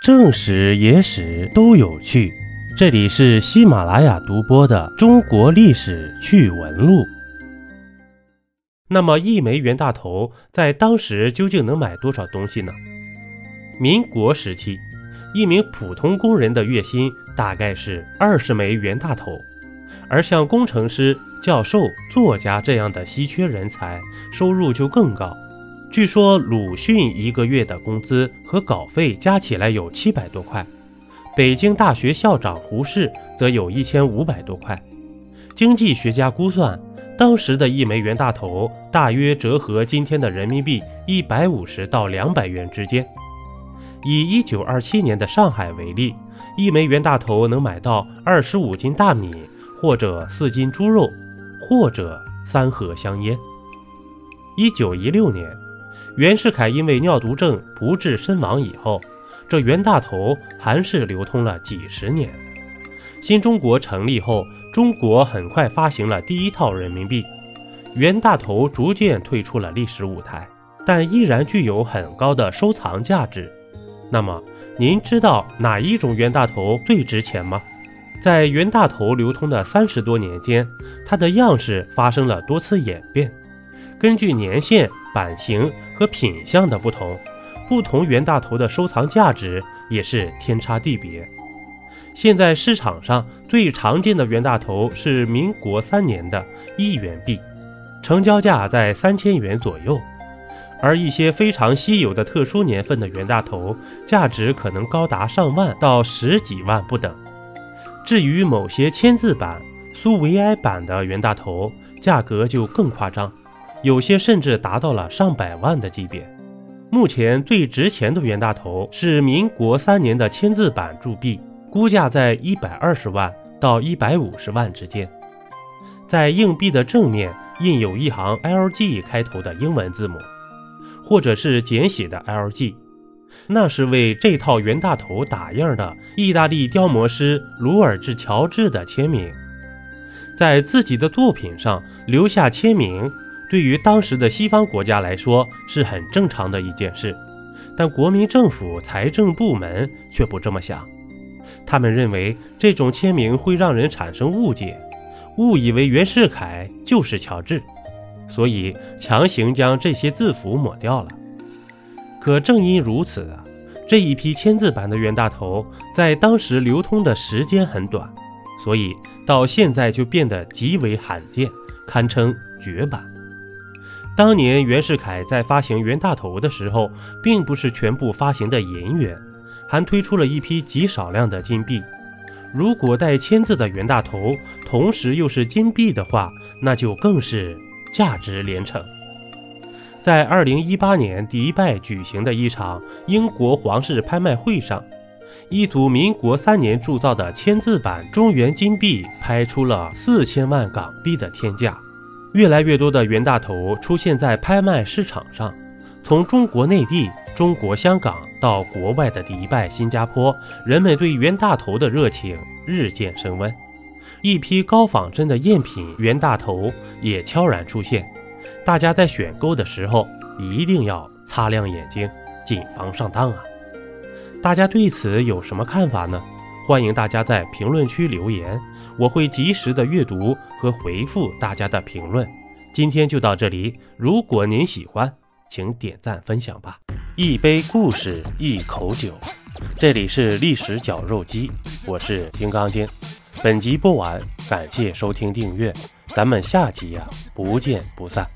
正史、野史都有趣。这里是喜马拉雅独播的《中国历史趣闻录》。那么，一枚袁大头在当时究竟能买多少东西呢？民国时期，一名普通工人的月薪大概是二十枚袁大头，而像工程师、教授、作家这样的稀缺人才，收入就更高。据说鲁迅一个月的工资和稿费加起来有七百多块，北京大学校长胡适则有一千五百多块。经济学家估算，当时的一枚袁大头大约折合今天的人民币一百五十到两百元之间。以一九二七年的上海为例，一枚袁大头能买到二十五斤大米，或者四斤猪肉，或者三盒香烟。一九一六年。袁世凯因为尿毒症不治身亡以后，这袁大头还是流通了几十年。新中国成立后，中国很快发行了第一套人民币，袁大头逐渐退出了历史舞台，但依然具有很高的收藏价值。那么，您知道哪一种袁大头最值钱吗？在袁大头流通的三十多年间，它的样式发生了多次演变，根据年限、版型。和品相的不同，不同袁大头的收藏价值也是天差地别。现在市场上最常见的袁大头是民国三年的一元币，成交价在三千元左右。而一些非常稀有的特殊年份的袁大头，价值可能高达上万到十几万不等。至于某些签字版、苏维埃版的袁大头，价格就更夸张。有些甚至达到了上百万的级别。目前最值钱的袁大头是民国三年的签字版铸币，估价在一百二十万到一百五十万之间。在硬币的正面印有一行 LG 开头的英文字母，或者是简写的 LG，那是为这套袁大头打印的意大利雕模师鲁尔治乔治的签名，在自己的作品上留下签名。对于当时的西方国家来说是很正常的一件事，但国民政府财政部门却不这么想。他们认为这种签名会让人产生误解，误以为袁世凯就是乔治，所以强行将这些字符抹掉了。可正因如此啊，这一批签字版的袁大头在当时流通的时间很短，所以到现在就变得极为罕见，堪称绝版。当年袁世凯在发行袁大头的时候，并不是全部发行的银元，还推出了一批极少量的金币。如果带签字的袁大头，同时又是金币的话，那就更是价值连城。在二零一八年迪拜举行的一场英国皇室拍卖会上，一组民国三年铸造的签字版中原金币拍出了四千万港币的天价。越来越多的袁大头出现在拍卖市场上，从中国内地、中国香港到国外的迪拜、新加坡，人们对袁大头的热情日渐升温。一批高仿真的赝品袁大头也悄然出现，大家在选购的时候一定要擦亮眼睛，谨防上当啊！大家对此有什么看法呢？欢迎大家在评论区留言。我会及时的阅读和回复大家的评论。今天就到这里，如果您喜欢，请点赞分享吧。一杯故事，一口酒，这里是历史绞肉机，我是金刚经。本集播完，感谢收听订阅，咱们下集呀，不见不散。